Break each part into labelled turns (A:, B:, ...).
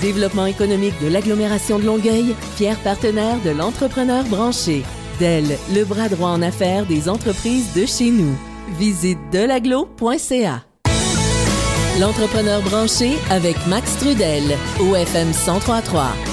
A: Développement économique de l'agglomération de Longueuil, fier partenaire de l'entrepreneur branché. Dell, le bras droit en affaires des entreprises de chez nous. Visite delaglo.ca. L'entrepreneur branché avec Max Trudel, OFM 1033.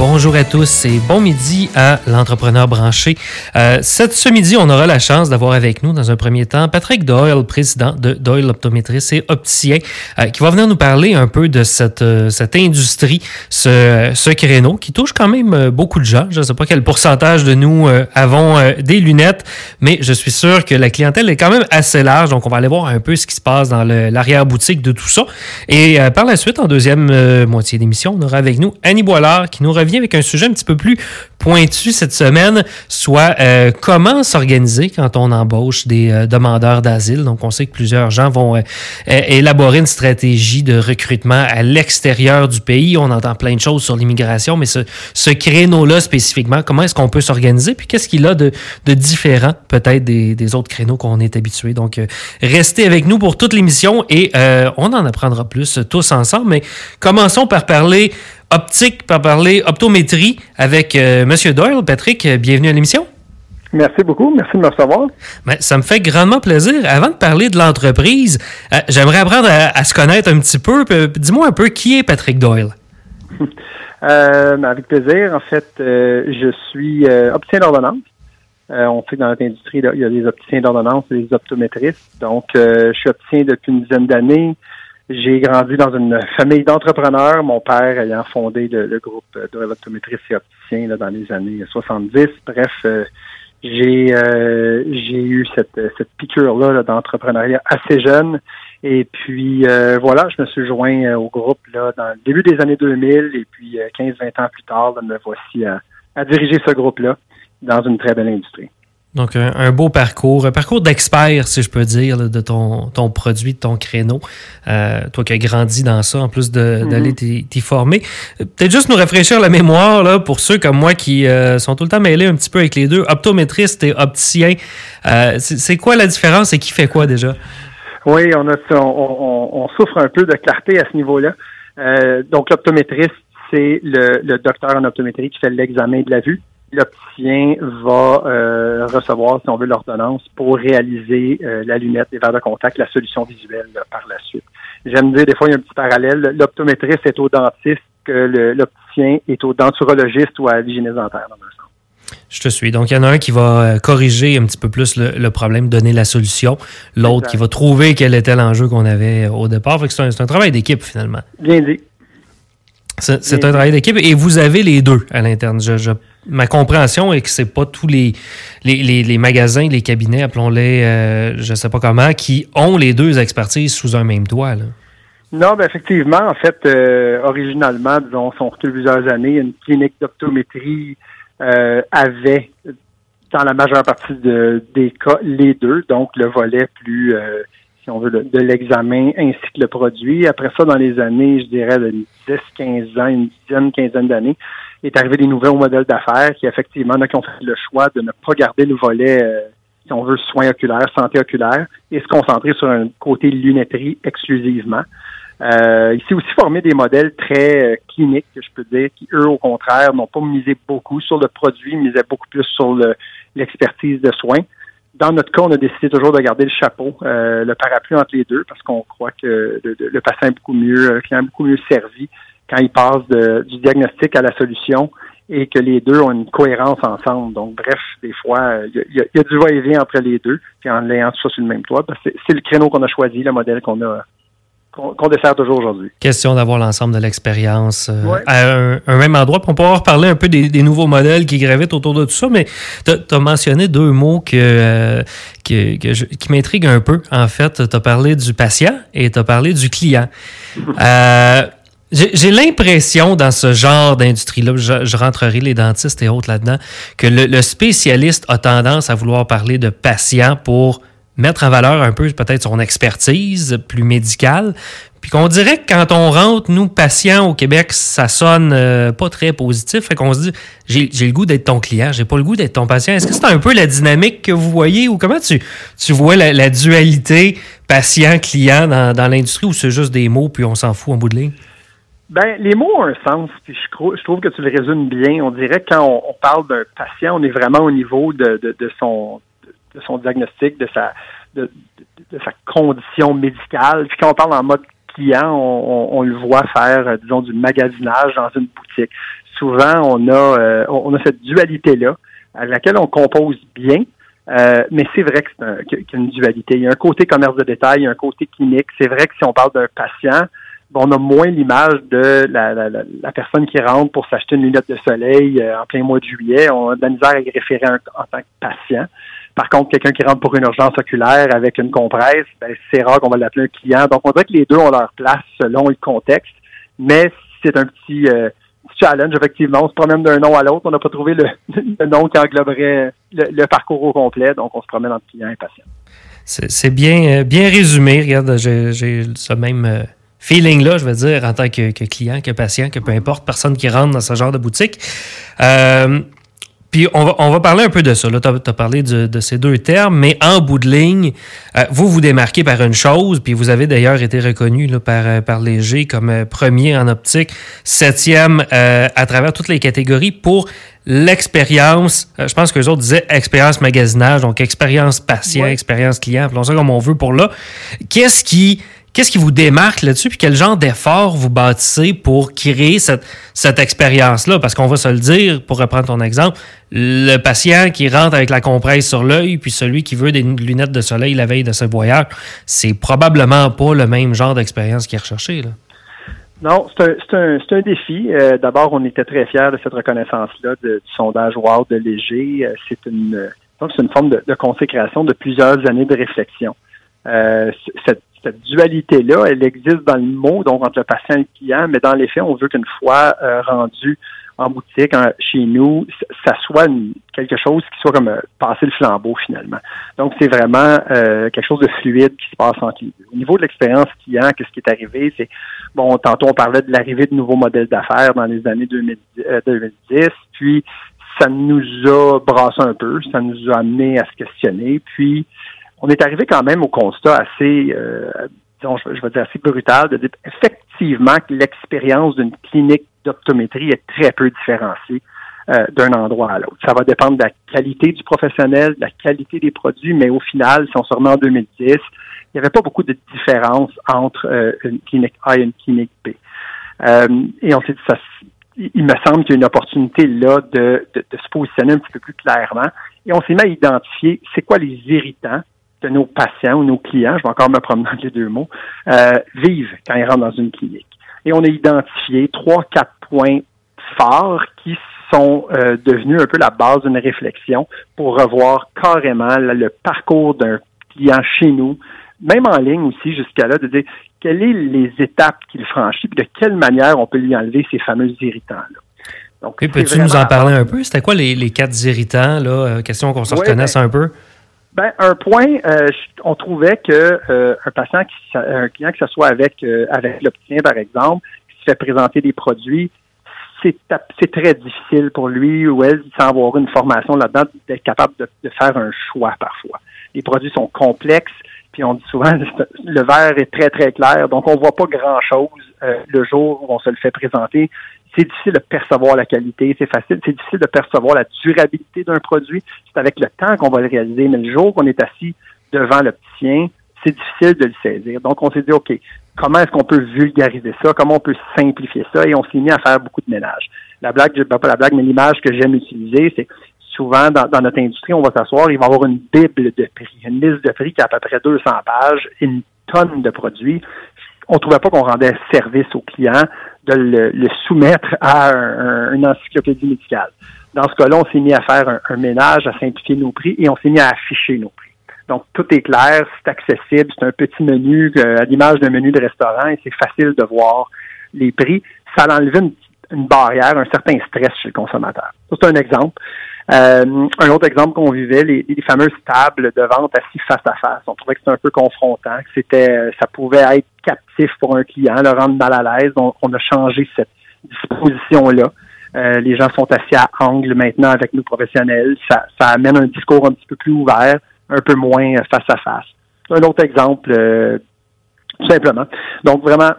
B: Bonjour à tous et bon midi à l'entrepreneur branché. Euh, cette, ce midi, on aura la chance d'avoir avec nous, dans un premier temps, Patrick Doyle, président de Doyle Optométriste et opticien, euh, qui va venir nous parler un peu de cette, euh, cette industrie, ce, ce créneau qui touche quand même beaucoup de gens. Je ne sais pas quel pourcentage de nous avons des lunettes, mais je suis sûr que la clientèle est quand même assez large. Donc, on va aller voir un peu ce qui se passe dans l'arrière-boutique de tout ça. Et par la suite, en deuxième moitié d'émission, on aura avec nous Annie Boilard qui nous revient avec un sujet un petit peu plus pointu cette semaine, soit euh, comment s'organiser quand on embauche des euh, demandeurs d'asile? Donc, on sait que plusieurs gens vont euh, élaborer une stratégie de recrutement à l'extérieur du pays. On entend plein de choses sur l'immigration, mais ce, ce créneau-là spécifiquement, comment est-ce qu'on peut s'organiser? Puis qu'est-ce qu'il a de, de différent peut-être des, des, autres créneaux qu'on est habitué? Donc, restez avec nous pour toute l'émission et on en apprendra plus tous ensemble. Mais commençons par parler optique, par parler optométrie avec euh, M. Doyle. Patrick, bienvenue à l'émission.
C: Merci beaucoup. Merci de me recevoir.
B: Ben, ça me fait grandement plaisir. Avant de parler de l'entreprise, euh, j'aimerais apprendre à, se connaître un petit peu. Dis-moi un peu qui est Patrick Doyle?
C: Euh, avec plaisir. En fait, je suis opticien d'ordonnance. on sait que dans notre industrie, il y a des opticiens d'ordonnance et des optométristes. Donc, je suis opticien depuis une dizaine d'années. J'ai grandi dans une famille d'entrepreneurs, mon père ayant fondé le, groupe de l'optométriste et opticien là, dans les années 70. Bref, euh, j'ai euh, j'ai eu cette, cette piqûre-là d'entrepreneuriat assez jeune. Et puis euh, voilà, je me suis joint au groupe là dans le début des années 2000 et puis 15-20 ans plus tard, me voici à diriger ce groupe-là dans une très belle industrie.
B: Donc, un, beau parcours, un parcours d'expert, si je peux dire, de ton, ton produit, de ton créneau. Euh, toi qui as grandi dans ça, en plus mm-hmm. d'aller t'y former. Peut-être juste nous rafraîchir la mémoire là, pour ceux comme moi qui euh, sont tout le temps mêlés un petit peu avec les deux, optométriste et opticien. Euh, c'est quoi la différence et qui fait quoi déjà?
C: Oui, on, a, on, on, souffre un peu de clarté à ce niveau-là. donc, l'optométriste, c'est le, le docteur en optométrie qui fait l'examen de la vue l'opticien va euh, recevoir, si on veut, l'ordonnance pour réaliser euh, la lunette, les verres de contact, la solution visuelle par la suite. J'aime dire, des fois, il y a un petit parallèle. L'optométriste est au dentiste que l'opticien est au denturologiste ou à l'hygiéniste dentaire, dans un sens.
B: Je te suis. Donc, il y en a un qui va euh, corriger un petit peu plus le, problème, donner la solution. L'autre qui va trouver quel était l'enjeu qu'on avait au départ. c'est un, un, travail d'équipe, finalement.
C: Bien dit.
B: C'est un travail d'équipe et vous avez les deux à l'interne. Je, ma compréhension est que c'est pas tous les, les, les, magasins, les cabinets, appelons-les, euh, je sais pas comment, qui ont les deux expertises sous un même toit.
C: Non, ben effectivement, en fait, euh, originalement, disons, sont plusieurs années, une clinique d'optométrie euh, avait, dans la majeure partie de, des cas, les deux, donc le volet plus euh, si on veut, de, l'examen ainsi que le produit. Après ça, dans les années, je dirais, de 10, 15 ans, une dizaine, quinzaine d'années, est arrivé des nouveaux modèles d'affaires qui, effectivement, qui ont fait le choix de ne pas garder le volet, euh, si on veut, soins oculaires, santé oculaire, et se concentrer sur un côté lunetterie exclusivement. Euh, ici aussi former des modèles très euh, cliniques, je peux dire, qui eux, au contraire, n'ont pas misé beaucoup sur le produit, misaient beaucoup plus sur l'expertise de soins. Dans notre cas, on a décidé toujours de garder le chapeau, euh, le parapluie entre les deux, parce qu'on croit que le, patient est beaucoup mieux, le client est beaucoup mieux servi quand il passe du diagnostic à la solution et que les deux ont une cohérence ensemble. Donc, bref, des fois, il y, a, du va-et-vient entre les deux, puis en l'ayant tout ça sur le même toit. C'est le créneau qu'on a choisi, le modèle qu'on a qu'on dessert toujours aujourd'hui.
B: Question d'avoir l'ensemble de l'expérience euh, à un, même endroit. on pourra reparler un peu des, nouveaux modèles qui gravitent autour de tout ça, mais tu as, mentionné deux mots que, euh, qui m'intriguent un peu. En fait, tu as parlé du patient et tu as parlé du client. Euh, j'ai l'impression dans ce genre d'industrie-là, je, rentrerai les dentistes et autres là-dedans, que le, spécialiste a tendance à vouloir parler de patient pour mettre en valeur un peu peut-être son expertise plus médicale. Puis qu'on dirait que quand on rentre, nous, patients au Québec, ça sonne euh, pas très positif. Fait qu'on se dit, j'ai le goût d'être ton client, j'ai pas le goût d'être ton patient. Est-ce que c'est un peu la dynamique que vous voyez ou comment tu, tu vois la, dualité patient-client dans, dans l'industrie ou c'est juste des mots puis on s'en fout en bout de ligne?
C: Ben, les mots ont un sens, puis je, trouve que tu le résumes bien. On dirait que quand on, parle d'un patient, on est vraiment au niveau de, de, son de son diagnostic, de sa de, sa condition médicale. Puis quand on parle en mode client, on, le voit faire, euh, disons, du magasinage dans une boutique. Souvent, on a euh, on a cette dualité-là à laquelle on compose bien, euh, mais c'est vrai que c'est qu'il y a une dualité. Il y a un côté commerce de détail, il y a un côté clinique. C'est vrai que si on parle d'un patient, on a moins l'image de la, la, la, personne qui rentre pour s'acheter une lunette de soleil euh, en plein mois de juillet. On a de la misère à y référer en, tant que patient. Par contre, quelqu'un qui rentre pour une urgence oculaire avec une compresse, ben, c'est rare qu'on va l'appeler un client. Donc, on dirait que les deux ont leur place selon le contexte, mais c'est un petit euh, challenge, effectivement. On se promène d'un nom à l'autre. On n'a pas trouvé le, nom qui engloberait le, parcours au complet, donc on se promène entre client et patient.
B: C'est bien, euh, bien résumé. Regarde, j'ai ce même feeling-là, je veux dire, en tant que, client, que patient, que peu importe, personne qui rentre dans ce genre de boutique. Euh, puis on va, on va parler un peu de ça. Tu as, parlé de, ces deux termes, mais en bout de ligne, euh, vous vous démarquez par une chose, puis vous avez d'ailleurs été reconnu là, par, euh, par Léger comme premier en optique, septième à travers toutes les catégories pour l'expérience. je pense que les autres disaient expérience magasinage, donc expérience patient, expérience client, appelons ça comme on veut pour là. Qu'est-ce qui Qu'est-ce qui vous démarque là-dessus, puis quel genre d'effort vous bâtissez pour créer cette, cette expérience-là? Parce qu'on va se le dire, pour reprendre ton exemple, le patient qui rentre avec la compresse sur l'œil, puis celui qui veut des lunettes de soleil la veille de ce voyage, c'est probablement pas le même genre d'expérience qui est recherché. Là.
C: Non, c'est un, un, un, défi. Euh, d'abord, on était très fiers de cette reconnaissance-là du sondage WOW de Léger. Euh, c'est une, c'est une forme de, consécration de plusieurs années de réflexion. Euh, cette cette dualité-là, elle existe dans le mot, donc entre le patient et le client, mais dans les faits, on veut qu'une fois euh, rendu en boutique, chez nous, ça soit quelque chose qui soit comme euh, passer le flambeau finalement. Donc, c'est vraiment euh, quelque chose de fluide qui se passe entre les deux. Au niveau de l'expérience client, qu'est-ce qui est arrivé? C'est, bon, tantôt on parlait de l'arrivée de nouveaux modèles d'affaires dans les années 2010, 2010 puis ça nous a brassé un peu, ça nous a amené à se questionner, puis on est arrivé quand même au constat assez, euh, disons, je, vais dire assez brutal, de dire effectivement que l'expérience d'une clinique d'optométrie est très peu différenciée euh, d'un endroit à l'autre. Ça va dépendre de la qualité du professionnel, de la qualité des produits, mais au final, si on se remet en 2010, il n'y avait pas beaucoup de différence entre euh, une clinique A et une clinique B. Euh, et on s'est dit, ça, il me semble qu'il y a une opportunité là de, de, de, se positionner un petit peu plus clairement. Et on s'est mis à identifier c'est quoi les irritants? Que nos patients ou nos clients, je vais encore me promener dans les deux mots, euh, vivent quand ils rentrent dans une clinique. Et on a identifié trois, quatre points forts qui sont euh, devenus un peu la base d'une réflexion pour revoir carrément le parcours d'un client chez nous, même en ligne aussi jusqu'à là, de dire quelles sont les étapes qu'il franchit, puis de quelle manière on peut lui enlever ces fameux irritants-là.
B: Donc, peux-tu nous en parler un peu? C'était quoi les, quatre irritants, là? Euh, question qu'on se reconnaisse ben, un peu.
C: Ben, un point, euh, on trouvait que euh, un patient, qui, un client, que ce soit avec euh, avec l'opticien, par exemple, qui se fait présenter des produits, c'est très difficile pour lui ou elle, sans avoir une formation là-dedans, d'être capable de, de, faire un choix parfois. Les produits sont complexes, puis on dit souvent le verre est très très clair, donc on voit pas grand-chose le jour où on se le fait présenter c'est difficile de percevoir la qualité, c'est facile, c'est difficile de percevoir la durabilité d'un produit. C'est avec le temps qu'on va le réaliser, mais le jour qu'on est assis devant l'opticien, c'est difficile de le saisir. Donc, on s'est dit, OK, comment est-ce qu'on peut vulgariser ça? Comment on peut simplifier ça? Et on s'est mis à faire beaucoup de ménage. La blague, pas la blague, mais l'image que j'aime utiliser, c'est souvent dans, notre industrie, on va s'asseoir, il va y avoir une bible de prix, une liste de prix qui a à peu près 200 pages, une tonne de produits. On trouvait pas qu'on rendait service aux clients le, soumettre à une encyclopédie médicale. Dans ce cas-là, on s'est mis à faire un, ménage, à simplifier nos prix et on s'est mis à afficher nos prix. Donc, tout est clair, c'est accessible, c'est un petit menu euh, à l'image d'un menu de restaurant et c'est facile de voir les prix. Ça a enlevé une, une barrière, un certain stress chez le consommateur. C'est un exemple. Euh, un autre exemple qu'on vivait, les, les, fameuses tables de vente assis face à face. On trouvait que c'était un peu confrontant, que c'était, ça pouvait être captif pour un client, le rendre mal à l'aise. Donc, on a changé cette disposition-là. Euh, les gens sont assis à angle maintenant avec nous professionnels. Ça, ça amène un discours un petit peu plus ouvert, un peu moins face à face. Un autre exemple, euh, tout simplement. Donc, vraiment,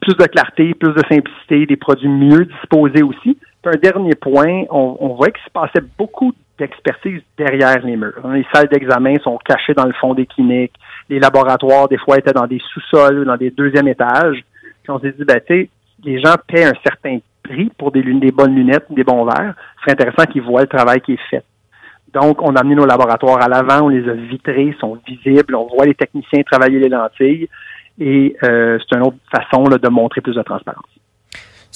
C: plus de clarté, plus de simplicité, des produits mieux disposés aussi. Un dernier point, on, on voit qu'il se passait beaucoup d'expertise derrière les murs. Les salles d'examen sont cachées dans le fond des cliniques. Les laboratoires, des fois, étaient dans des sous-sols ou dans des deuxièmes étages. Puis on s'est dit, ben, tu sais, les gens paient un certain prix pour des, des bonnes lunettes, des bons verres. C'est intéressant qu'ils voient le travail qui est fait. Donc, on a amené nos laboratoires à l'avant, on les a vitrés, sont visibles, on voit les techniciens travailler les lentilles et euh, c'est une autre façon là, de montrer plus de transparence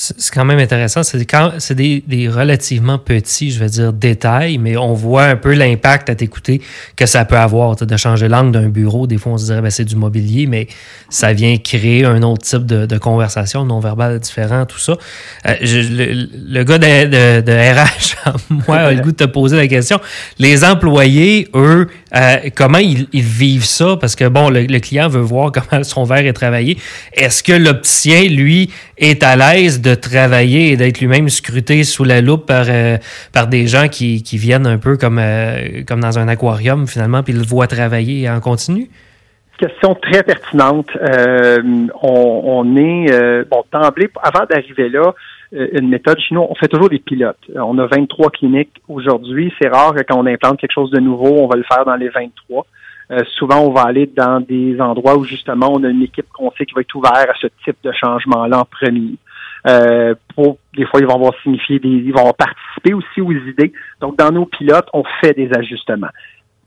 B: c'est quand même intéressant. C'est des, des, relativement petits, je vais dire, détails, mais on voit un peu l'impact à t'écouter que ça peut avoir. De changer l'angle d'un bureau, des fois, on se dirait, ben, c'est du mobilier, mais ça vient créer un autre type de, de conversation non-verbale différent, tout ça. Euh, le, gars de, de, RH, moi, a le goût de te poser la question. Les employés, eux, euh, comment ils, ils, vivent ça? Parce que, bon, le, le client veut voir comment son verre est travaillé. Est-ce que l'opticien, lui, est à l'aise de travailler et d'être lui-même scruté sous la loupe par, euh, par des gens qui, qui, viennent un peu comme, euh, comme dans un aquarium finalement, puis le voient travailler en continu?
C: Question très pertinente. Euh, on, on, est, bon, d'emblée, avant d'arriver là, une méthode chez nous, on fait toujours des pilotes. On a 23 cliniques aujourd'hui. C'est rare que quand on implante quelque chose de nouveau, on va le faire dans les 23. Euh, souvent, on va aller dans des endroits où justement on a une équipe qu'on sait qui va être ouverte à ce type de changement-là en premier. Euh, pour, des fois, ils vont avoir signifié des, ils vont participer aussi aux idées. Donc, dans nos pilotes, on fait des ajustements.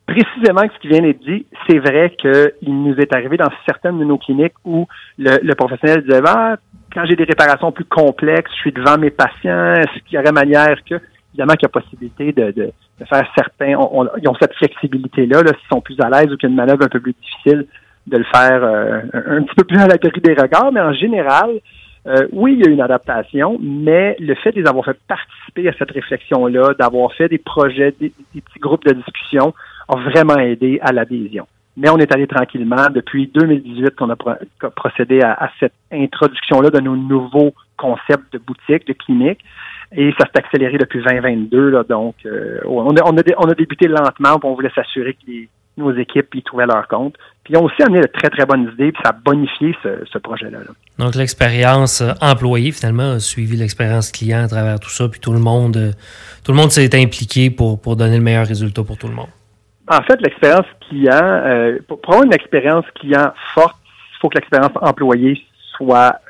C: Précisément ce qui vient d'être dit, c'est vrai qu'il nous est arrivé dans certaines de nos cliniques où le, professionnel disait ah, quand j'ai des réparations plus complexes, je suis devant mes patients, est-ce qu'il y aurait manière que évidemment qu'il y a possibilité de, de, de faire certains, ils ont cette flexibilité-là, là, s'ils sont plus à l'aise ou qu'il y a une manœuvre un peu plus difficile, de le faire euh, un, petit peu plus à la des regards, mais en général, euh, oui, il y a une adaptation, mais le fait de les avoir fait participer à cette réflexion-là, d'avoir fait des projets, des, petits groupes de discussion, a vraiment aidé à l'adhésion. Mais on est allé tranquillement. Depuis 2018 qu'on a procédé à, à cette introduction-là de nos nouveaux concepts de boutique, de clinique. Et ça s'est accéléré depuis 2022. Là, donc, euh, on, a, on, a, on a débuté lentement, puis on voulait s'assurer que nos équipes y trouvaient leur compte. Puis ils ont aussi amené de très, très bonnes idées, puis ça a bonifié ce, projet-là.
B: Donc, l'expérience euh, employée, finalement, a suivi l'expérience client à travers tout ça, puis tout le monde, euh, tout le monde s'est impliqué pour, pour donner le meilleur résultat pour tout le monde.
C: En fait, l'expérience client, pour, avoir une expérience client forte, il faut que l'expérience employée soit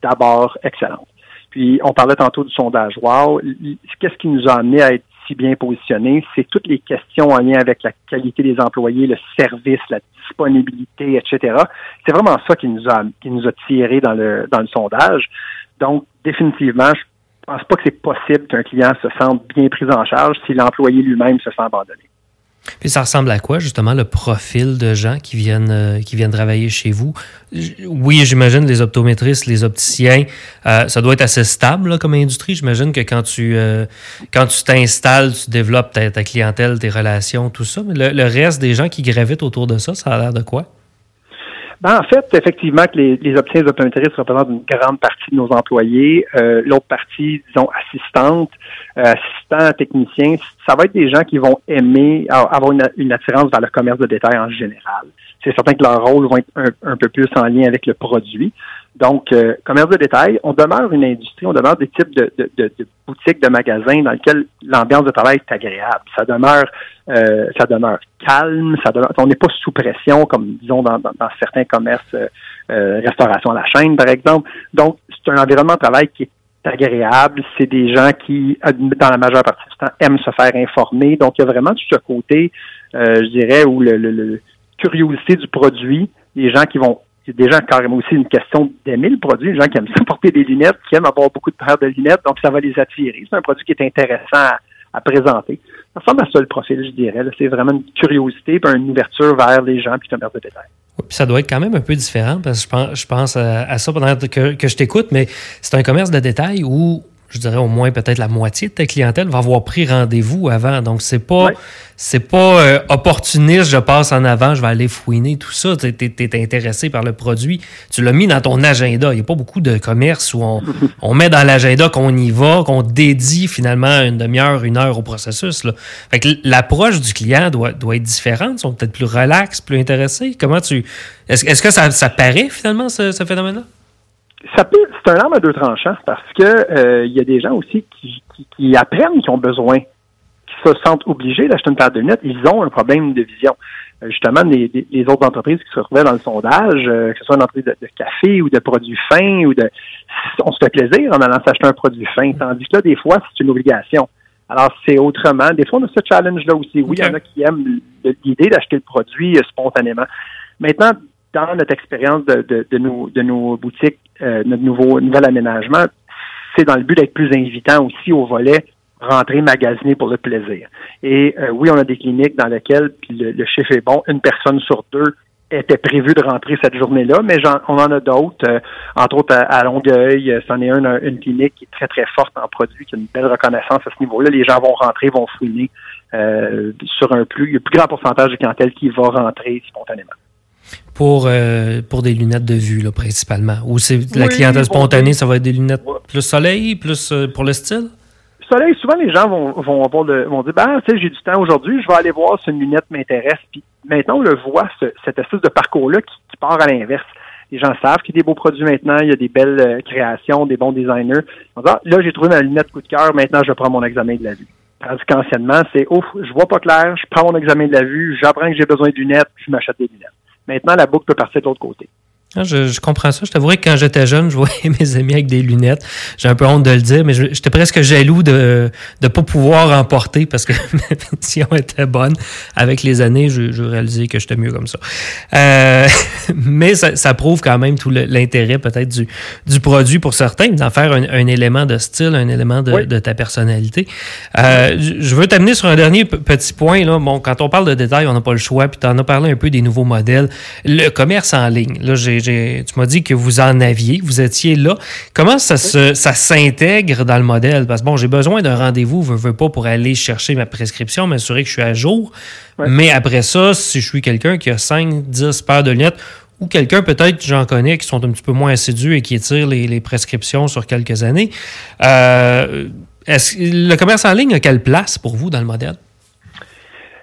C: d'abord excellente. Puis, on parlait tantôt du sondage Wow. Qu'est-ce qui nous a amené à être si bien positionnés? C'est toutes les questions en lien avec la qualité des employés, le service, la disponibilité, etc. C'est vraiment ça qui nous a, qui nous a tiré dans le, dans le sondage. Donc, définitivement, je pense pas que c'est possible qu'un client se sente bien pris en charge si l'employé lui-même se sent abandonné.
B: Puis ça ressemble à quoi, justement, le profil de gens qui viennent, euh, qui viennent travailler chez vous? Oui, j'imagine les optométristes, les opticiens, euh, ça doit être assez stable comme industrie. J'imagine que quand tu euh, quand tu t'installes, tu développes ta, clientèle, tes relations, tout ça. Mais le reste des gens qui gravitent autour de ça, ça a l'air de quoi?
C: Ben, en fait, effectivement, que les, les opticiens optométristes représentent une grande partie de nos employés. Euh, L'autre partie, disons, assistante, euh, assistant, technicien, ça va être des gens qui vont aimer avoir une, une, attirance vers le commerce de détail en général. C'est certain que leur rôle va être un, peu plus en lien avec le produit. Donc, euh, commerce de détail, on demeure une industrie, on demeure des types de, de, de, de boutiques, de magasins dans lesquels l'ambiance de travail est agréable. Ça demeure, euh, ça demeure calme, ça demeure, on n'est pas sous pression comme disons dans, dans, certains commerces, euh, euh, restauration à la chaîne par exemple. Donc, c'est un environnement de travail qui est agréable. C'est des gens qui, dans la majeure partie du temps, aiment se faire informer. Donc, il y a vraiment tout ce côté, je dirais, où le curiosité du produit, les gens qui vont c'est déjà carrément aussi une question d'aimer le produit. Les gens qui aiment ça porter des lunettes, qui aiment avoir beaucoup de paires de lunettes, donc ça va les attirer. C'est un produit qui est intéressant à, présenter. Ça ressemble à ça le profil, je dirais. C'est vraiment une curiosité et une ouverture vers les gens puis commerce de détail.
B: puis ça doit être quand même un peu différent parce que je pense, je pense à, ça pendant que, que je t'écoute, mais c'est un commerce de détail où je dirais au moins peut-être la moitié de ta clientèle va avoir pris rendez-vous avant. Donc, c'est pas, c'est pas euh, opportuniste, je passe en avant, je vais aller fouiner tout ça. Tu es, intéressé par le produit. Tu l'as mis dans ton agenda. Il n'y a pas beaucoup de commerce où on, on met dans l'agenda qu'on y va, qu'on dédie finalement une demi-heure, une heure au processus. Là. Fait que l'approche du client doit, doit être différente. Ils sont peut-être plus relax, plus intéressés. Comment tu. Est-ce, est-ce que ça, ça paraît finalement, ce, ce phénomène-là?
C: Ça peut, c'est un arme à deux tranchants parce que euh, il y a des gens aussi qui, qui, apprennent qui ont besoin, qui se sentent obligés d'acheter une paire de lunettes, ils ont un problème de vision. Euh, justement, les, les, autres entreprises qui se retrouvaient dans le sondage, euh, que ce soit une entreprise de, café ou de produits fins ou de on se fait plaisir en allant s'acheter un produit fin, tandis que là, des fois, c'est une obligation. Alors, c'est autrement. Des fois, on a ce challenge-là aussi. Oui, il y en a qui aiment l'idée d'acheter le produit spontanément. Maintenant, dans notre expérience de, de, de, nos, de nos boutiques, euh, notre nouveau nouvel aménagement, c'est dans le but d'être plus invitant aussi au volet rentrer magasiner pour le plaisir. Et euh, oui, on a des cliniques dans lesquelles, puis le, chiffre est bon, une personne sur deux était prévue de rentrer cette journée-là, mais on en a d'autres, euh, entre autres à, Longueuil, c'en est une, une clinique qui est très, très forte en produits, qui a une belle reconnaissance à ce niveau-là. Les gens vont rentrer, vont fouiner sur un plus. Un plus grand pourcentage de clientèle qui va rentrer spontanément
B: pour, euh, pour des lunettes de vue, là, principalement? Ou c'est la clientèle spontanée, ça va être des lunettes plus soleil, plus euh, pour le style?
C: Soleil, souvent les gens vont, vont, avoir vont dire ben, tu sais, j'ai du temps aujourd'hui, je vais aller voir si une lunette m'intéresse. Puis maintenant, on le voit, ce, cette espèce de parcours-là qui, part à l'inverse. Les gens savent qu'il y a des beaux produits maintenant, il y a des belles euh, créations, des bons designers. Ah, là, j'ai trouvé ma lunette coup de cœur, maintenant je prends mon examen de la vue. Tandis qu'anciennement, c'est ouf, je vois pas clair, je prends mon examen de la vue, j'apprends que j'ai besoin de lunettes, je m'achète des lunettes. Maintenant, la boucle peut partir de l'autre côté.
B: Ah, je, comprends ça. Je t'avouerais que quand j'étais jeune, je voyais mes amis avec des lunettes. J'ai un peu honte de le dire, mais j'étais presque jaloux de ne pas pouvoir en porter parce que ma vision était bonne. Avec les années, je, je réalisais que j'étais mieux comme ça. Euh, mais ça, prouve quand même tout l'intérêt peut-être du, du produit pour certains, d'en faire un, élément de style, un élément de, ta personnalité. Euh, je veux t'amener sur un dernier petit point. Là. Bon, quand on parle de détails, on n'a pas le choix. Puis tu en as parlé un peu des nouveaux modèles. Le commerce en ligne. Là, j'ai tu m'as dit que vous en aviez, vous étiez là. Comment ça, ça s'intègre dans le modèle? Parce que bon, j'ai besoin d'un rendez-vous, je veux pas pour aller chercher ma prescription, m'assurer que je suis à jour. Mais après ça, si je suis quelqu'un qui a 5, 10 paires de lunettes, ou quelqu'un peut-être, j'en connais, qui sont un petit peu moins assidus et qui étirent les, prescriptions sur quelques années. Euh, est-ce, le commerce en ligne a quelle place pour vous dans le modèle?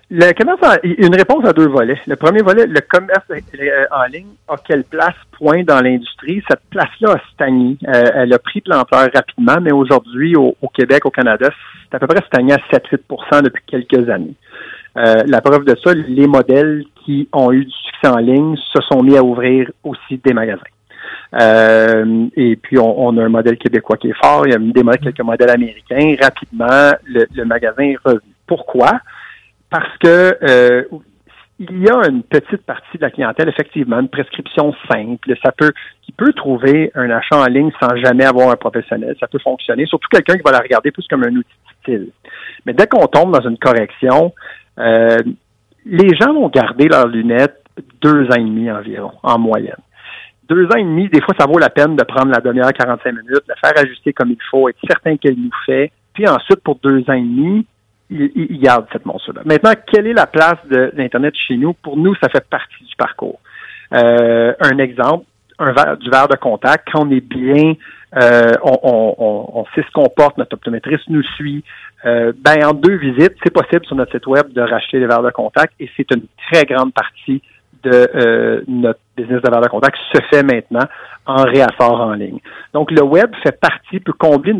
C: Le commerce en, une réponse à deux volets. Le premier volet, le commerce euh, en ligne a quelle place, point, dans l'industrie? Cette place-là a stagné. Euh, elle a pris de l'ampleur rapidement, mais aujourd'hui, au, Québec, au Canada, c'est à peu près stagné à 7-8% depuis quelques années. Euh, la preuve de ça, les modèles qui ont eu du succès en ligne se sont mis à ouvrir aussi des magasins. et puis, on, a un modèle québécois qui est fort. Il y a des modèles, quelques modèles américains. Rapidement, le, le magasin est revenu. Pourquoi? Parce que euh, il y a une petite partie de la clientèle, effectivement, une prescription simple, ça peut, qui peut trouver un achat en ligne sans jamais avoir un professionnel. Ça peut fonctionner, surtout quelqu'un qui va la regarder plus comme un outil style. Mais dès qu'on tombe dans une correction, euh, les gens vont garder leurs lunettes deux ans et demi environ, en moyenne. Deux ans et demi, des fois, ça vaut la peine de prendre la demi-heure, 45 minutes, la faire ajuster comme il faut, être certain qu'elle nous fait. Puis ensuite, pour deux ans et demi, il, garde cette monstre-là. Maintenant, quelle est la place de l'Internet chez nous? Pour nous, ça fait partie du parcours. Euh, un exemple, un verre, du verre de contact, quand on est bien, euh, on, on, on, sait ce qu'on porte, notre optométriste nous suit. Euh, ben, en deux visites, c'est possible sur notre site web de racheter les verres de contact et c'est une très grande partie de euh, notre business de verre de contact se fait maintenant en réassort en ligne. Donc, le web fait partie, peut combler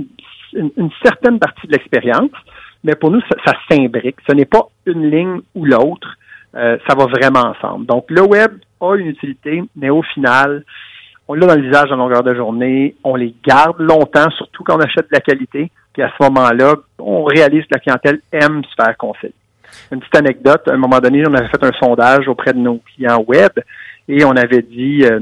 C: une certaine partie de l'expérience, mais pour nous, ça, s'imbrique. Ce n'est pas une ligne ou l'autre. Euh, ça va vraiment ensemble. Donc, le web a une utilité, mais au final, on l'a dans le visage en longueur de journée, on les garde longtemps, surtout quand on achète de la qualité. Puis à ce moment-là, on réalise que la clientèle aime se faire conseiller. Une petite anecdote, à un moment donné, on avait fait un sondage auprès de nos clients web et on avait dit euh,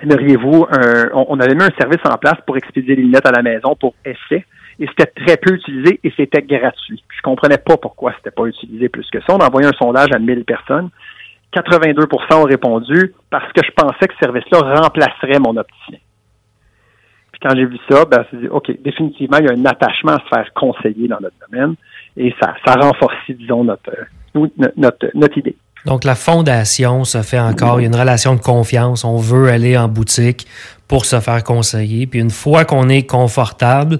C: aimeriez-vous un on, avait mis un service en place pour expédier les lunettes à la maison pour essai et c'était très peu utilisé et c'était gratuit. Je comprenais pas pourquoi c'était pas utilisé plus que ça. On a envoyé un sondage à 1000 personnes. 82% ont répondu parce que je pensais que ce service-là remplacerait mon opticien. quand j'ai vu ça, ben, c'est dit, OK, définitivement, il y a un attachement à se faire conseiller dans notre domaine et ça, ça renforce, disons, notre, notre, notre idée.
B: Donc, la fondation se fait encore. Il y a une relation de confiance. On veut aller en boutique pour se faire conseiller. Puis une fois qu'on est confortable,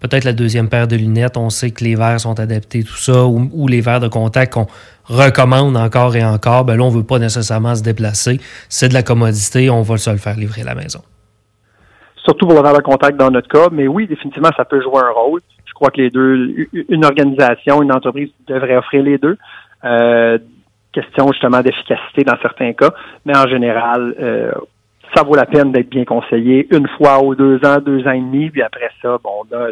B: peut-être la deuxième paire de lunettes, on sait que les verres sont adaptés, tout ça, ou, les verres de contact qu'on recommande encore et encore, ben là, on ne veut pas nécessairement se déplacer. C'est de la commodité, on va se le faire livrer à la maison.
C: Surtout pour le verre de contact dans notre cas, mais oui, définitivement, ça peut jouer un rôle. Je crois que les deux, une organisation, une entreprise devrait offrir les deux. Euh, question justement d'efficacité dans certains cas, mais en général, euh, ça vaut la peine d'être bien conseillé une fois ou deux ans, deux ans et demi, puis après ça, bon, là,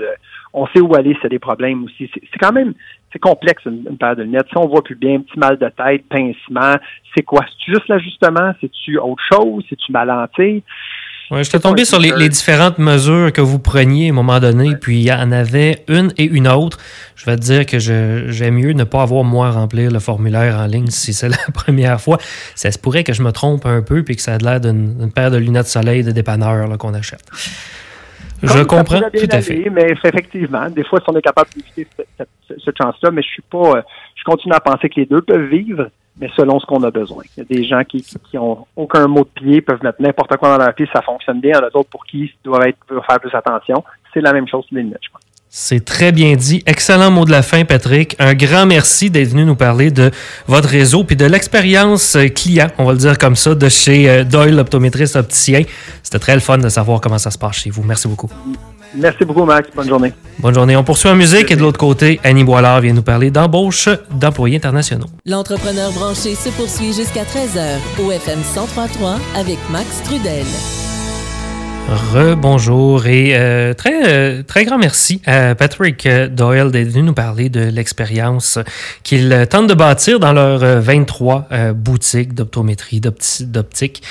C: on sait où aller, c'est des problèmes aussi. C'est quand même, c'est complexe une, paire de lunettes. Si on voit plus bien, petit mal de tête, pincement, c'est quoi? C'est juste l'ajustement? C'est-tu autre chose? C'est-tu malenté?
B: Ouais, je suis tombé sur les, différentes mesures que vous preniez à un moment donné, puis il y en avait une et une autre. Je vais te dire que j'aime mieux ne pas avoir moi remplir le formulaire en ligne si c'est la première fois. Ça se pourrait que je me trompe un peu puis que ça a l'air d'une paire de lunettes de soleil de dépanneur qu'on achète. Je comprends tout à fait.
C: Mais effectivement, des fois, si on est capable d'éviter cette, cette, chance-là, mais je suis pas, je continue à penser que les deux peuvent vivre mais selon ce qu'on a besoin. Il y a des gens qui, qui, ont aucun mot de pied, peuvent mettre n'importe quoi dans leur pied, ça fonctionne bien. Il y en a d'autres pour qui doivent être, faire plus attention. C'est la même chose pour les lunettes, je pense.
B: C'est très bien dit. Excellent mot de la fin, Patrick. Un grand merci d'être venu nous parler de votre réseau puis de l'expérience client, on va le dire comme ça, de chez euh, Doyle, l'optométriste opticien. C'était très le fun de savoir comment ça se passe chez vous. Merci beaucoup.
C: Merci beaucoup, Max. Bonne journée.
B: Bonne journée. On poursuit en musique et de l'autre côté, Annie Boilard vient nous parler d'embauche d'employés internationaux.
A: L'entrepreneur branché se poursuit jusqu'à 13h au FM 1033 avec Max Trudel.
B: Rebonjour et euh, très euh, très grand merci à Patrick Doyle d'être venu nous parler de l'expérience qu'ils tentent de bâtir dans leurs 23 euh, boutiques d'optométrie, d'optique.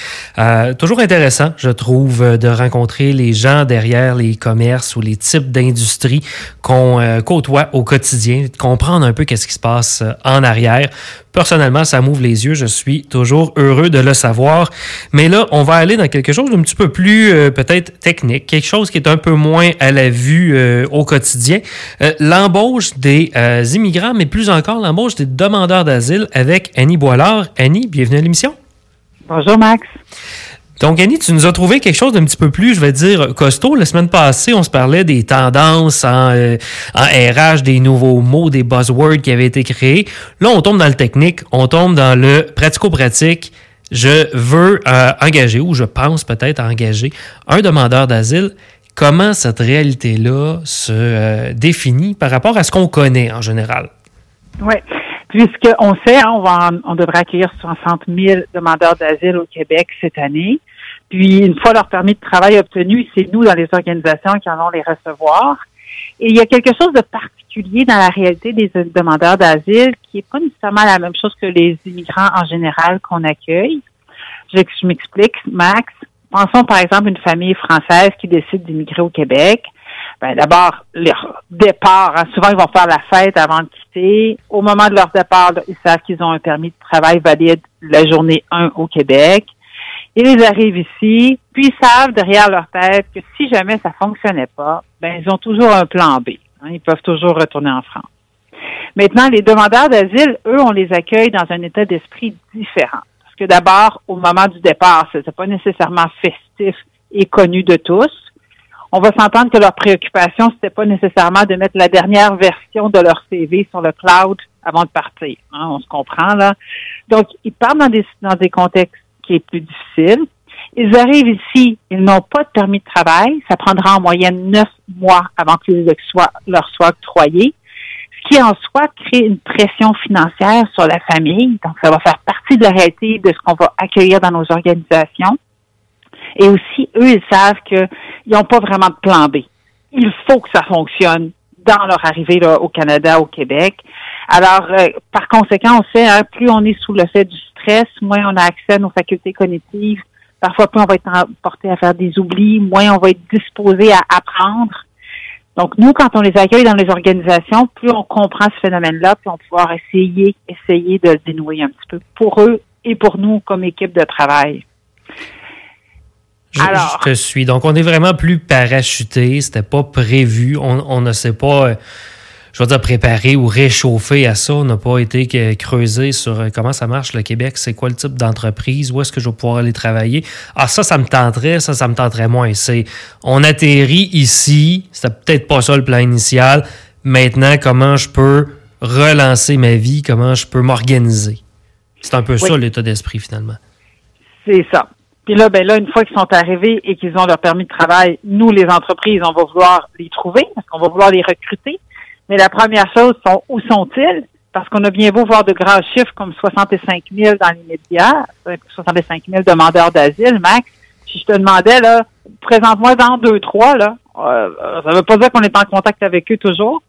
B: toujours intéressant, je trouve, de rencontrer les gens derrière les commerces ou les types d'industries qu'on côtoie au quotidien, de comprendre un peu qu'est-ce qui se passe en arrière Personnellement, ça m'ouvre les yeux. Je suis toujours heureux de le savoir. Mais là, on va aller dans quelque chose d'un petit peu plus peut-être technique, quelque chose qui est un peu moins à la vue euh, au quotidien. Euh, l'embauche des immigrants, mais plus encore l'embauche des demandeurs d'asile avec Annie Boilard. Annie, bienvenue à l'émission.
D: Bonjour Max.
B: Donc, Annie, tu nous as trouvé quelque chose d'un petit peu plus, je vais dire, costaud. La semaine passée, on se parlait des tendances en, euh, RH, des nouveaux mots, des buzzwords qui avaient été créés. Là, on tombe dans le technique, on tombe dans le pratico-pratique. Je veux euh, engager, ou je pense peut-être engager, un demandeur d'asile. Comment cette réalité-là se euh, définit par rapport à ce qu'on connaît en général?
D: Oui. Puisqu'on sait, hein, on, va on devrait accueillir 60 000 demandeurs d'asile au Québec cette année. Puis, une fois leur permis de travail obtenu, c'est nous, dans les organisations, qui allons les recevoir. Il y a quelque chose de particulier dans la réalité des demandeurs d'asile qui n'est pas nécessairement la même chose que les immigrants en général qu'on accueille. Je, je m'explique, Max. Pensons par exemple une famille française qui décide d'immigrer au Québec ben, d'abord, leur départ, hein, souvent ils vont faire la fête avant de quitter. Au moment de leur départ, ils savent qu'ils ont un permis de travail valide la journée 1 au Québec. Ils arrivent ici, puis ils savent derrière leur tête que si jamais ça fonctionnait pas, ben ils ont toujours un plan B. Hein, ils peuvent toujours retourner en France. Maintenant, les demandeurs d'asile, eux, on les accueille dans un état d'esprit différent. Parce que d'abord, au moment du départ, ce n'est pas nécessairement festif et connu de tous on va s'entendre que leur préoccupation, c'était pas nécessairement de mettre la dernière version de leur CV sur le cloud avant de partir. Hein, on se comprend là. Donc, ils partent dans des dans des contextes qui est plus difficiles. Ils arrivent ici, ils n'ont pas de permis de travail. Ça prendra en moyenne neuf mois avant qu'ils leur soient octroyés. Ce qui en soi crée une pression financière sur la famille. Donc, ça va faire partie de la réalité de ce qu'on va accueillir dans nos organisations. Et aussi, eux, ils savent qu'ils n'ont pas vraiment de plan B. Il faut que ça fonctionne dans leur arrivée là, au Canada, au Québec. Alors, euh, par conséquent, on sait, hein, plus on est sous le fait du stress, moins on a accès à nos facultés cognitives. Parfois, plus on va être porté à faire des oublis, moins on va être disposé à apprendre. Donc, nous, quand on les accueille dans les organisations, plus on comprend ce phénomène-là, plus on va pouvoir essayer, essayer de le dénouer un petit peu pour eux et pour nous comme équipe de travail.
B: Je, je, te suis. Donc, on est vraiment plus parachuté. C'était pas prévu. On, on ne sait pas, euh, je veux dire, préparé ou réchauffé à ça. On n'a pas été creusé sur euh, comment ça marche le Québec. C'est quoi le type d'entreprise? Où est-ce que je vais pouvoir aller travailler? Ah, ça, ça me tenterait. Ça, ça me tenterait moins. C'est, on atterrit ici. C'était peut-être pas ça le plan initial. Maintenant, comment je peux relancer ma vie? Comment je peux m'organiser? C'est un peu ça l'état d'esprit, finalement.
D: C'est ça. Puis là, ben là, une fois qu'ils sont arrivés et qu'ils ont leur permis de travail, nous, les entreprises, on va vouloir les trouver, parce qu'on va vouloir les recruter. Mais la première chose, sont où sont-ils? Parce qu'on a bien beau voir de grands chiffres comme 65 000 dans l'immédiat, 65 000 demandeurs d'asile, Max. Si je te demandais, là, présente-moi dans deux, trois, là, euh, ça veut pas dire qu'on est en contact avec eux toujours.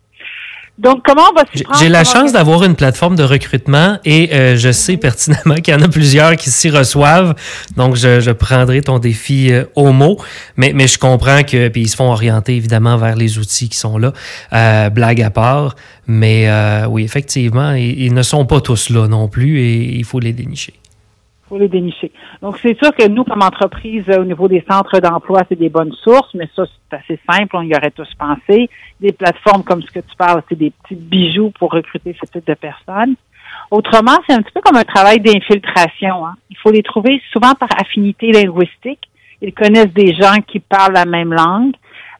D: Donc, comment on va
B: s'y J'ai la chance d'avoir une plateforme de recrutement et euh, je sais pertinemment qu'il y en a plusieurs qui s'y reçoivent. Donc, je, prendrai ton défi euh, au mot. Mais, mais je comprends que, puis ils se font orienter évidemment vers les outils qui sont là, euh, blague à part. Mais oui, effectivement, ils ne sont pas tous là non plus et il faut les dénicher
D: les. Donc, c'est sûr que nous, comme entreprise, au niveau des centres d'emploi, c'est des bonnes sources, mais ça, c'est assez simple, on y aurait tous pensé. Des plateformes comme ce que tu parles, c'est des petits bijoux pour recruter ce type de personnes. Autrement, c'est un petit peu comme un travail d'infiltration. Hein. Il faut les trouver souvent par affinité linguistique. Ils connaissent des gens qui parlent la même langue.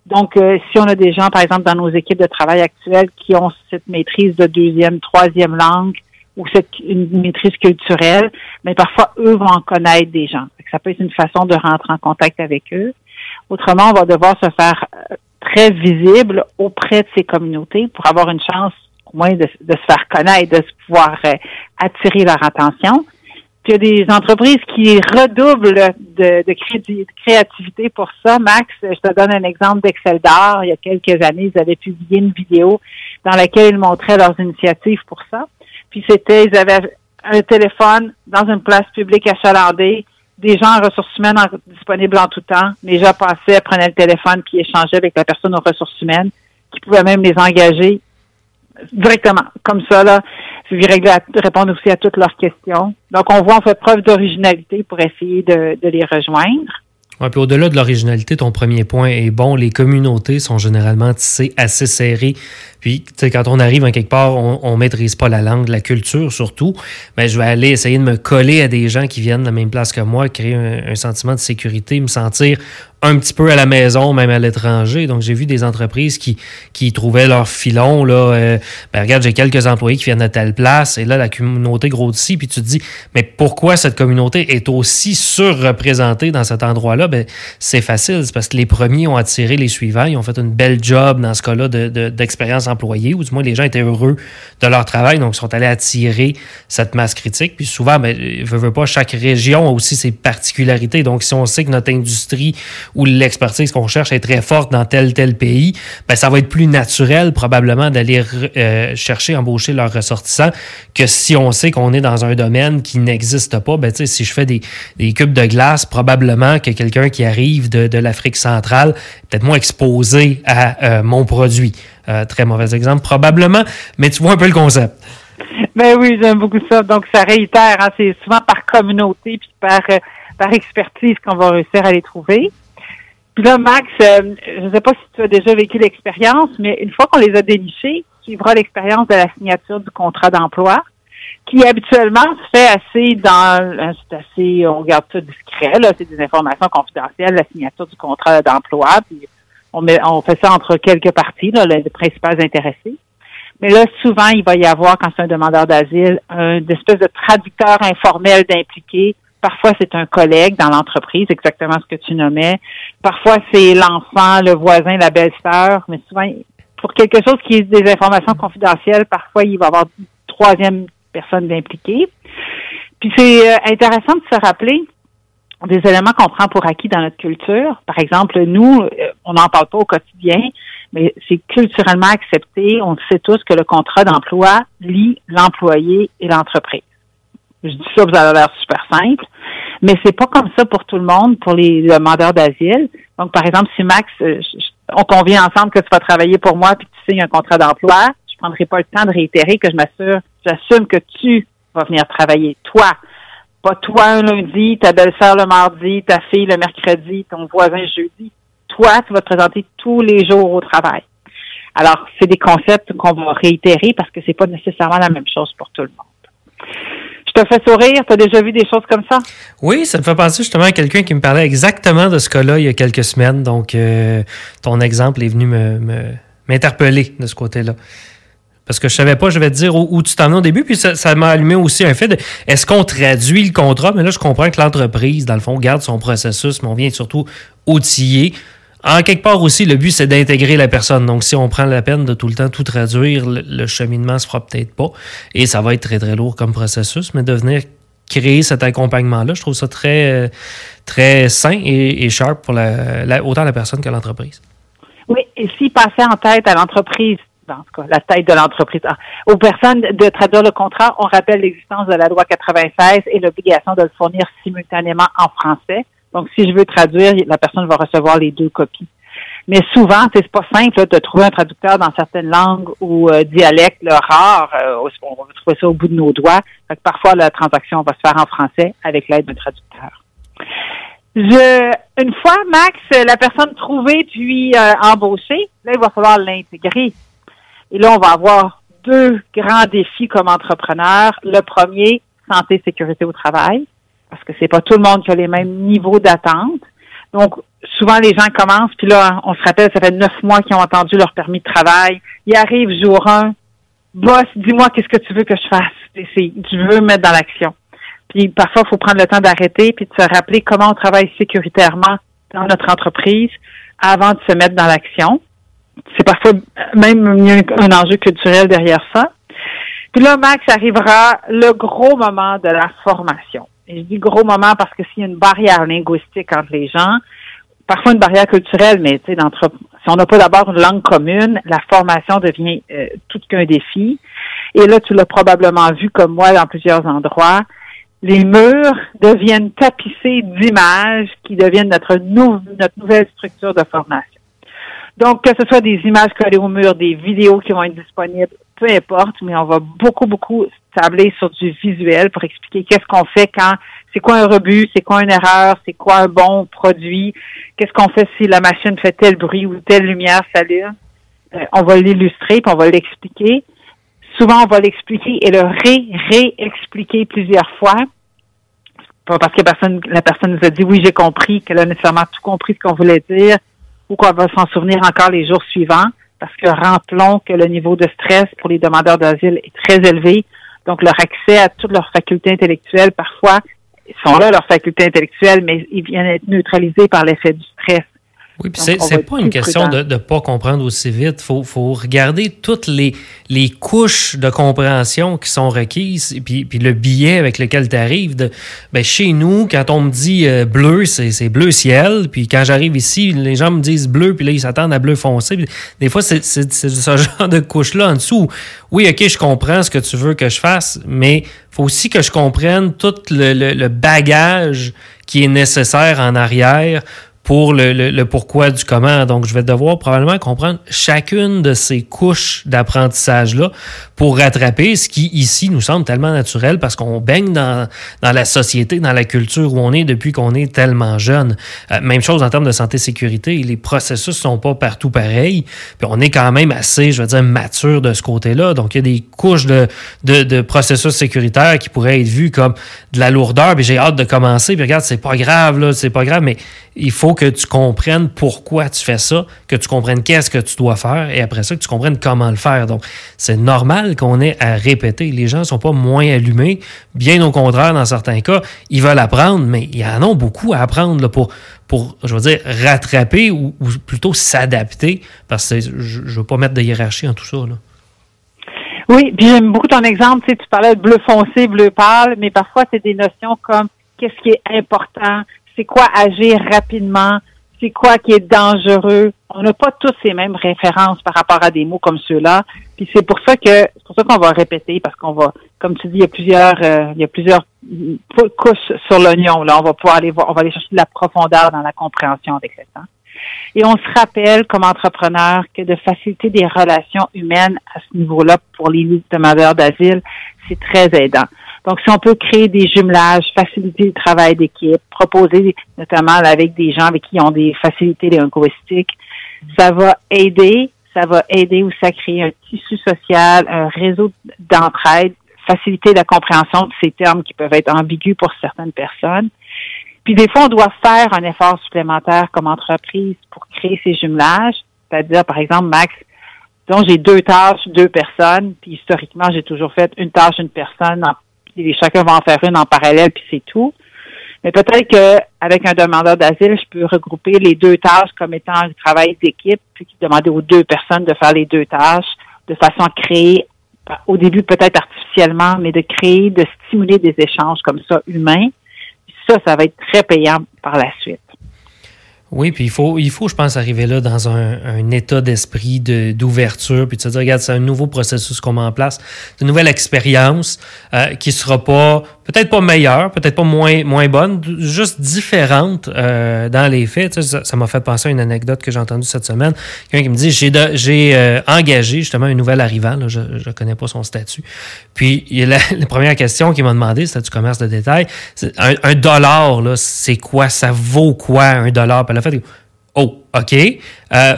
D: Donc, euh, si on a des gens, par exemple, dans nos équipes de travail actuelles qui ont cette maîtrise de deuxième, troisième langue, ou cette une maîtrise culturelle, mais parfois eux vont en connaître des gens. Ça peut être une façon de rentrer en contact avec eux. Autrement, on va devoir se faire euh, très visible auprès de ces communautés pour avoir une chance au moins de, se faire connaître, de pouvoir euh, attirer leur attention. Il y a des entreprises qui redoublent de, de, créativité pour ça. Max, je te donne un exemple d'Excel d'art. Il y a quelques années, ils avaient publié une vidéo dans laquelle ils montraient leurs initiatives pour ça. Puis c'était, ils avaient un téléphone dans une place publique achalandée, des gens en ressources humaines disponibles en tout temps. Les gens passaient, prenaient le téléphone, puis échangeaient avec la personne aux ressources humaines, qui pouvait même les engager directement, comme ça, là, répondre aussi à toutes leurs questions. Donc, on voit, on fait preuve d'originalité pour essayer de, les rejoindre.
B: Ouais, puis au-delà de l'originalité, ton premier point est bon. Les communautés sont généralement tissées assez serrées puis, quand on arrive en quelque part, on ne maîtrise pas la langue, la culture surtout, mais je vais aller essayer de me coller à des gens qui viennent de la même place que moi, créer un sentiment de sécurité, me sentir un petit peu à la maison, même à l'étranger. Donc, j'ai vu des entreprises qui, qui trouvaient leur filon. Là, euh, ben, regarde, j'ai quelques employés qui viennent de telle place, et là, la communauté grossit, puis tu te dis, mais pourquoi cette communauté est aussi surreprésentée dans cet endroit-là? Ben, c'est facile, c'est parce que les premiers ont attiré les suivants, ils ont fait une belle job dans ce cas-là d'expérience de, employés, ou du moins les gens étaient heureux de leur travail, donc ils sont allés attirer cette masse critique. Puis souvent, ben, veut, veut pas, chaque région a aussi ses particularités. Donc, si on sait que notre industrie où l'expertise qu'on cherche est très forte dans tel tel pays, ben ça va être plus naturel probablement d'aller euh, chercher, embaucher leurs ressortissants que si on sait qu'on est dans un domaine qui n'existe pas. Ben, si je fais des, cubes de glace, probablement que quelqu'un qui arrive de, de l'Afrique centrale est peut-être moins exposé à euh, mon produit. Euh, très mauvais exemple, probablement, mais tu vois un peu le concept.
D: Ben oui, j'aime beaucoup ça. Donc, ça réitère. Hein, c'est souvent par communauté puis par, par expertise qu'on va réussir à les trouver. Puis là, Max, euh, je ne sais pas si tu as déjà vécu l'expérience, mais une fois qu'on les a dénichés, tu vivras l'expérience de la signature du contrat d'emploi, qui habituellement se fait assez dans, euh, c'est assez, on regarde ça discret, là, c'est des informations confidentielles, la signature du contrat d'emploi, puis on met, on fait ça entre quelques parties, là, les principales intéressés. Mais là, souvent, il va y avoir, quand c'est un demandeur d'asile, un espèce de traducteur informel d'impliqué Parfois, c'est un collègue dans l'entreprise, exactement ce que tu nommais. Parfois, c'est l'enfant, le voisin, la belle-sœur. Mais souvent, pour quelque chose qui est des informations confidentielles, parfois, il va y avoir une troisième personne impliquée. Puis c'est euh, intéressant de se rappeler des éléments qu'on prend pour acquis dans notre culture. Par exemple, nous, euh, on n'en parle pas au quotidien, mais c'est culturellement accepté. On sait tous que le contrat d'emploi lie l'employé et l'entreprise. Je dis ça, vous avez l'air super simple, mais c'est pas comme ça pour tout le monde, pour les demandeurs d'asile. Donc, par exemple, si Max, euh, on convient ensemble que tu vas travailler pour moi puis que tu signes un contrat d'emploi, je prendrai pas le temps de réitérer que je m'assure, j'assume que tu vas venir travailler, toi, Pas toi un lundi, ta belle-sœur le mardi, ta fille le mercredi, ton voisin jeudi. Toi, tu vas te présenter tous les jours au travail. Alors, c'est des concepts qu'on va réitérer parce que c'est pas nécessairement la même chose pour tout le monde. Je te fais sourire, tu as déjà vu des choses comme ça?
B: Oui, ça me fait penser justement à quelqu'un qui me parlait exactement de ce cas-là il y a quelques semaines. Donc, euh, ton exemple est venu m'interpeller me, de ce côté-là. Parce que je savais pas, je vais te dire où, tu t'en es au début, puis ça, m'a allumé aussi un fait de est-ce qu'on traduit le contrat? Mais là, je comprends que l'entreprise, dans le fond, garde son processus, mais on vient surtout outiller en quelque part aussi, le but, c'est d'intégrer la personne. Donc, si on prend la peine de tout le temps tout traduire, le, cheminement se fera peut-être pas. Et ça va être très, très lourd comme processus. Mais de venir créer cet accompagnement-là, je trouve ça très, très sain et, sharp pour la, autant la personne que l'entreprise.
D: Oui, et s'il passait en tête à l'entreprise, dans ce cas, la tête de l'entreprise, ah, aux personnes de traduire le contrat, on rappelle l'existence de la loi 96 et l'obligation de le fournir simultanément en français. Donc, si je veux traduire, la personne va recevoir les deux copies. Mais souvent, c'est pas simple de trouver un traducteur dans certaines langues ou euh, dialectes rares. Euh, on va trouver ça au bout de nos doigts. parfois, la transaction va se faire en français avec l'aide d'un traducteur. Je, une fois, Max, la personne trouvée puis euh, embauchée, là, il va falloir l'intégrer. Et là, on va avoir deux grands défis comme entrepreneur. Le premier, santé, sécurité au travail parce que c'est pas tout le monde qui a les mêmes niveaux d'attente. Donc, souvent, les gens commencent, puis là, on se rappelle, ça fait neuf mois qu'ils ont entendu leur permis de travail. Ils arrivent jour un. Boss, dis-moi qu'est-ce que tu veux que je fasse? Je veux me mettre dans l'action. Puis parfois, il faut prendre le temps d'arrêter puis de se rappeler comment on travaille sécuritairement dans notre entreprise avant de se mettre dans l'action. C'est parfois même un enjeu culturel derrière ça. Puis là, Max, arrivera le gros moment de la formation. Et je dis gros moment parce que s'il y a une barrière linguistique entre les gens, parfois une barrière culturelle, mais tu sais, si on n'a pas d'abord une langue commune, la formation devient euh, tout qu'un défi. Et là, tu l'as probablement vu comme moi dans plusieurs endroits. Les murs deviennent tapissés d'images qui deviennent notre, notre nouvelle structure de formation. Donc, que ce soit des images collées au mur, des vidéos qui vont être disponibles, peu importe, mais on va beaucoup, beaucoup tabler sur du visuel pour expliquer qu'est-ce qu'on fait quand, c'est quoi un rebut, c'est quoi une erreur, c'est quoi un bon produit, qu'est-ce qu'on fait si la machine fait tel bruit ou telle lumière s'allume. Euh, on va l'illustrer, puis on va l'expliquer. Souvent, on va l'expliquer et le ré-réexpliquer plusieurs fois. Pas parce que personne, la personne nous a dit oui, j'ai compris, qu'elle a nécessairement tout compris ce qu'on voulait dire, ou qu'on va s'en souvenir encore les jours suivants, parce que rappelons que le niveau de stress pour les demandeurs d'asile est très élevé. Donc, leur accès à toutes leurs facultés intellectuelles, parfois, sont là leurs facultés intellectuelles, mais ils viennent être neutralisés par l'effet du stress.
B: Oui, puis c'est pas une question de ne pas comprendre aussi vite. Il faut, faut, regarder toutes les, les couches de compréhension qui sont requises, puis, puis le billet avec lequel tu arrives. De, ben chez nous, quand on me dit euh, bleu, c'est bleu ciel, puis quand j'arrive ici, les gens me disent bleu, puis là, ils s'attendent à bleu foncé. des fois, c'est ce genre de couche-là en dessous. Oui, OK, je comprends ce que tu veux que je fasse, mais faut aussi que je comprenne tout le, le bagage qui est nécessaire en arrière pour le, le, pourquoi du comment. Donc, je vais devoir probablement comprendre chacune de ces couches d'apprentissage-là pour rattraper ce qui, ici, nous semble tellement naturel parce qu'on baigne dans, dans la société, dans la culture où on est depuis qu'on est tellement jeune. Euh, même chose en termes de santé-sécurité. Les processus sont pas partout pareils. Puis on est quand même assez, je veux dire, mature de ce côté-là. Donc, il y a des couches de, de, de processus sécuritaires qui pourraient être vues comme de la lourdeur. Puis j'ai hâte de commencer. Puis regarde, c'est pas grave, là, c'est pas grave, mais il faut que tu comprennes pourquoi tu fais ça, que tu comprennes qu'est-ce que tu dois faire et après ça, que tu comprennes comment le faire. Donc, c'est normal qu'on ait à répéter. Les gens ne sont pas moins allumés. Bien au contraire, dans certains cas, ils veulent apprendre, mais il y en a beaucoup à apprendre pour, pour, je veux dire, rattraper ou, plutôt s'adapter parce que je ne veux pas mettre de hiérarchie en tout ça.
D: Oui, puis j'aime beaucoup ton exemple. Tu parlais de bleu foncé, bleu pâle, mais parfois, c'est des notions comme qu'est-ce qui est important, c'est quoi agir rapidement, c'est quoi qui est dangereux? On n'a pas tous ces mêmes références par rapport à des mots comme ceux-là. Puis c'est pour ça que c'est pour ça qu'on va répéter parce qu'on va, comme tu dis, il y a plusieurs, euh, il y a plusieurs couches sur l'oignon. Là, on va pouvoir aller voir, on va aller chercher de la profondeur dans la compréhension avec le temps. Et on se rappelle comme entrepreneur que de faciliter des relations humaines à ce niveau-là pour les demandeurs d'asile, c'est très aidant. Donc, si on peut créer des jumelages, faciliter le travail d'équipe, proposer notamment avec des gens avec qui ont des facilités linguistiques, ça va aider, ça va aider aussi à créer un tissu social, un réseau d'entraide, faciliter la compréhension de ces termes qui peuvent être ambigus pour certaines personnes. Puis des fois, on doit faire un effort supplémentaire comme entreprise pour créer ces jumelages. C'est-à-dire, par exemple, Max, dont j'ai deux tâches, deux personnes, puis historiquement, j'ai toujours fait une tâche, une personne, chacun va en faire une en parallèle, puis c'est tout. Mais peut-être qu'avec un demandeur d'asile, je peux regrouper les deux tâches comme étant un travail d'équipe, puis demander aux deux personnes de faire les deux tâches de façon à créer, au début peut-être artificiellement, mais de créer, de stimuler des échanges comme ça humains. Ça, ça va être très payant par la suite.
B: Oui, puis il faut, il faut, je pense, arriver là dans un, état d'esprit d'ouverture, puis de se dire, regarde, c'est un nouveau processus qu'on met en place, une nouvelle expérience euh, qui sera pas peut-être pas meilleure, peut-être pas moins, moins bonne, juste différente euh, dans les faits. ça m'a fait penser à une anecdote que j'ai entendue cette semaine. Quelqu'un qui me dit j'ai euh, engagé justement un nouvel arrivant, je ne connais pas son statut. Puis il la, la première question qu'il m'a demandé, c'était du commerce de détail. Un, un, dollar, c'est quoi? Ça vaut quoi un dollar? Puis elle a fait Oh, OK. Euh,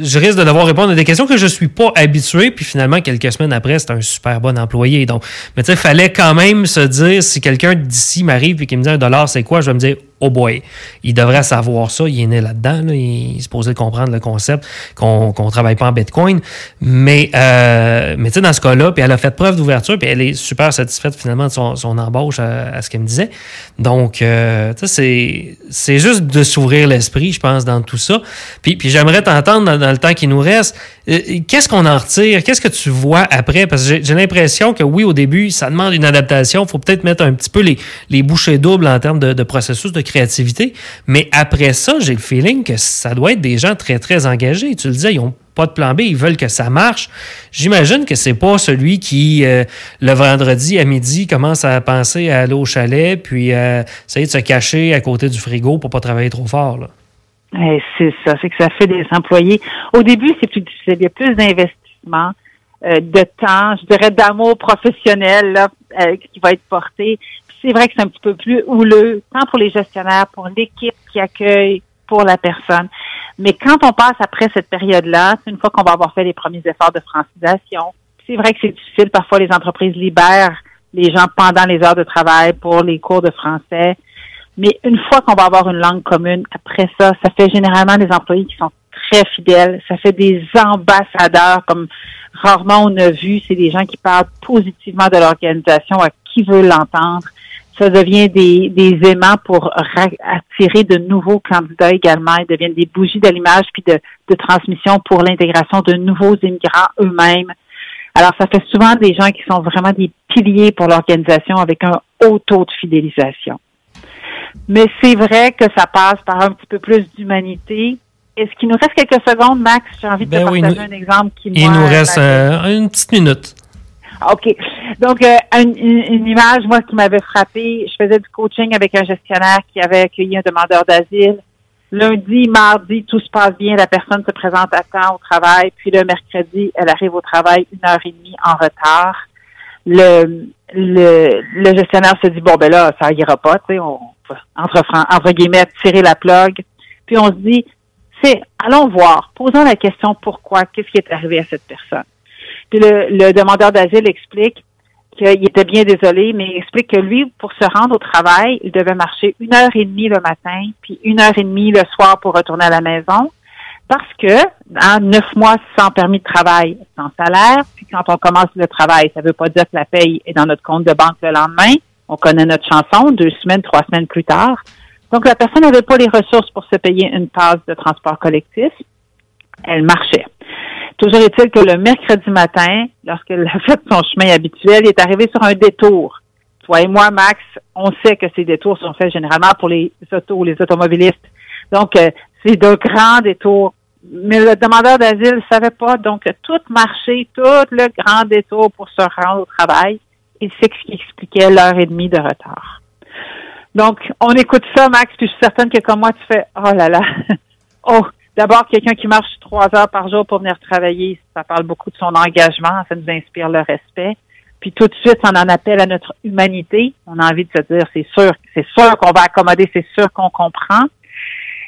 B: je risque de devoir répondre à des questions que je suis pas habitué, puis finalement, quelques semaines après, c'est un super bon employé. Donc, mais tu sais, fallait quand même se dire, si quelqu'un d'ici m'arrive et qui me dit un dollar, c'est quoi, je vais me dire, oh boy, il devrait savoir ça, il est né là-dedans, il est supposé comprendre le concept qu'on ne travaille pas en Bitcoin. Mais, euh, mais tu sais, dans ce cas-là, puis elle a fait preuve d'ouverture, puis elle est super satisfaite finalement de son, son embauche à, ce qu'elle me disait. Donc, euh, tu sais, c'est juste de s'ouvrir l'esprit, je pense, dans tout ça. Puis, j'aimerais t'entendre dans, le temps qui nous reste. Euh, qu'est-ce qu'on en retire? Qu'est-ce que tu vois après? Parce que j'ai l'impression que oui, au début, ça demande une adaptation. Il faut peut-être mettre un petit peu les, les bouchées doubles en termes de, processus de créativité. Mais après ça, j'ai le feeling que ça doit être des gens très, très engagés. Tu le disais, ils n'ont pas de plan B, ils veulent que ça marche. J'imagine que c'est pas celui qui, euh, le vendredi à midi, commence à penser à aller au chalet, puis euh, essayer de se cacher à côté du frigo pour pas travailler trop fort.
D: C'est ça, c'est que ça fait des employés. Au début, c'est plus difficile. Il y a plus d'investissement, euh, de temps, je dirais d'amour professionnel là, qui va être porté c'est vrai que c'est un petit peu plus houleux, tant pour les gestionnaires, pour l'équipe qui accueille, pour la personne. Mais quand on passe après cette période-là, c'est une fois qu'on va avoir fait les premiers efforts de francisation. C'est vrai que c'est difficile. Parfois, les entreprises libèrent les gens pendant les heures de travail pour les cours de français. Mais une fois qu'on va avoir une langue commune, après ça, ça fait généralement des employés qui sont très fidèles. Ça fait des ambassadeurs, comme rarement on a vu. C'est des gens qui parlent positivement de l'organisation à qui veut l'entendre ça devient des, des aimants pour attirer de nouveaux candidats également. Ils deviennent des bougies d'allumage puis de, de transmission pour l'intégration de nouveaux immigrants eux-mêmes. Alors, ça fait souvent des gens qui sont vraiment des piliers pour l'organisation avec un haut taux de fidélisation. Mais c'est vrai que ça passe par un petit peu plus d'humanité. Est-ce qu'il nous reste quelques secondes, Max? J'ai envie de te ben partager un exemple qui
B: Il nous reste euh, une petite minute.
D: OK. Donc, euh, une, image, moi, qui m'avait frappé, je faisais du coaching avec un gestionnaire qui avait accueilli un demandeur d'asile. Lundi, mardi, tout se passe bien, la personne se présente à temps au travail, puis le mercredi, elle arrive au travail une heure et demie en retard. Le, le, le gestionnaire se dit, bon, ben là, ça ira pas, tu sais, on, entre, entre guillemets, tirer la plug. Puis on se dit, c'est, allons voir, posons la question pourquoi, qu'est-ce qui est arrivé à cette personne? Puis le, demandeur d'asile explique qu'il était bien désolé, mais il explique que lui, pour se rendre au travail, il devait marcher une heure et demie le matin, puis une heure et demie le soir pour retourner à la maison, parce que en neuf mois sans permis de travail, sans salaire, puis quand on commence le travail, ça ne veut pas dire que la paye est dans notre compte de banque le lendemain. On connaît notre chanson, deux semaines, trois semaines plus tard. Donc la personne n'avait pas les ressources pour se payer une passe de transport collectif. Elle marchait. Toujours est-il que le mercredi matin, lorsqu'elle a fait son chemin habituel, il est arrivé sur un détour. Toi et moi, Max, on sait que ces détours sont faits généralement pour les autos, les automobilistes. Donc, euh, c'est de grands détours. Mais le demandeur d'asile ne savait pas. Donc, tout marché, tout le grand détour pour se rendre au travail. Et c'est ce qui expliquait l'heure et demie de retard. Donc, on écoute ça, Max, puis je suis certaine que comme moi, tu fais, oh là là, oh, D'abord, quelqu'un qui marche trois heures par jour pour venir travailler, ça parle beaucoup de son engagement, ça nous inspire le respect. puis tout de suite, on en appelle à notre humanité. On a envie de se dire, c'est sûr, c'est sûr qu'on va accommoder, c'est sûr qu'on comprend.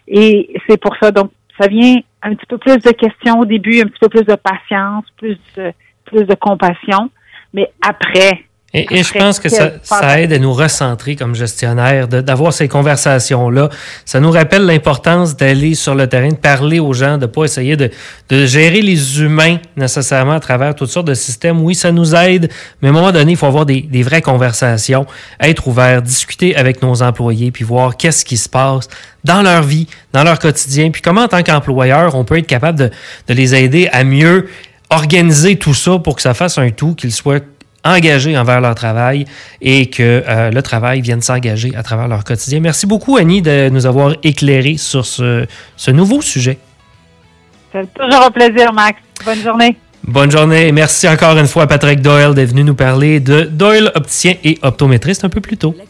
D: Et c'est pour ça, donc, ça vient un petit peu plus de questions au début, un petit peu plus de patience, plus de, plus de compassion. Mais après,
B: et, je pense que ça, ça, aide à nous recentrer comme gestionnaire, d'avoir ces conversations-là. Ça nous rappelle l'importance d'aller sur le terrain, de parler aux gens, de pas essayer de, de, gérer les humains nécessairement à travers toutes sortes de systèmes. Oui, ça nous aide, mais à un moment donné, il faut avoir des, des vraies conversations, être ouvert, discuter avec nos employés, puis voir qu'est-ce qui se passe dans leur vie, dans leur quotidien, puis comment en tant qu'employeur, on peut être capable de, de les aider à mieux organiser tout ça pour que ça fasse un tout, qu'il soit engagés envers leur travail et que euh, le travail vienne s'engager à travers leur quotidien. Merci beaucoup, Annie, de nous avoir éclairé sur ce, ce nouveau sujet.
D: C'est toujours un plaisir, Max. Bonne journée.
B: Bonne journée. Merci encore une fois à Patrick Doyle d'être venu nous parler de Doyle opticien et optométriste un peu plus tôt.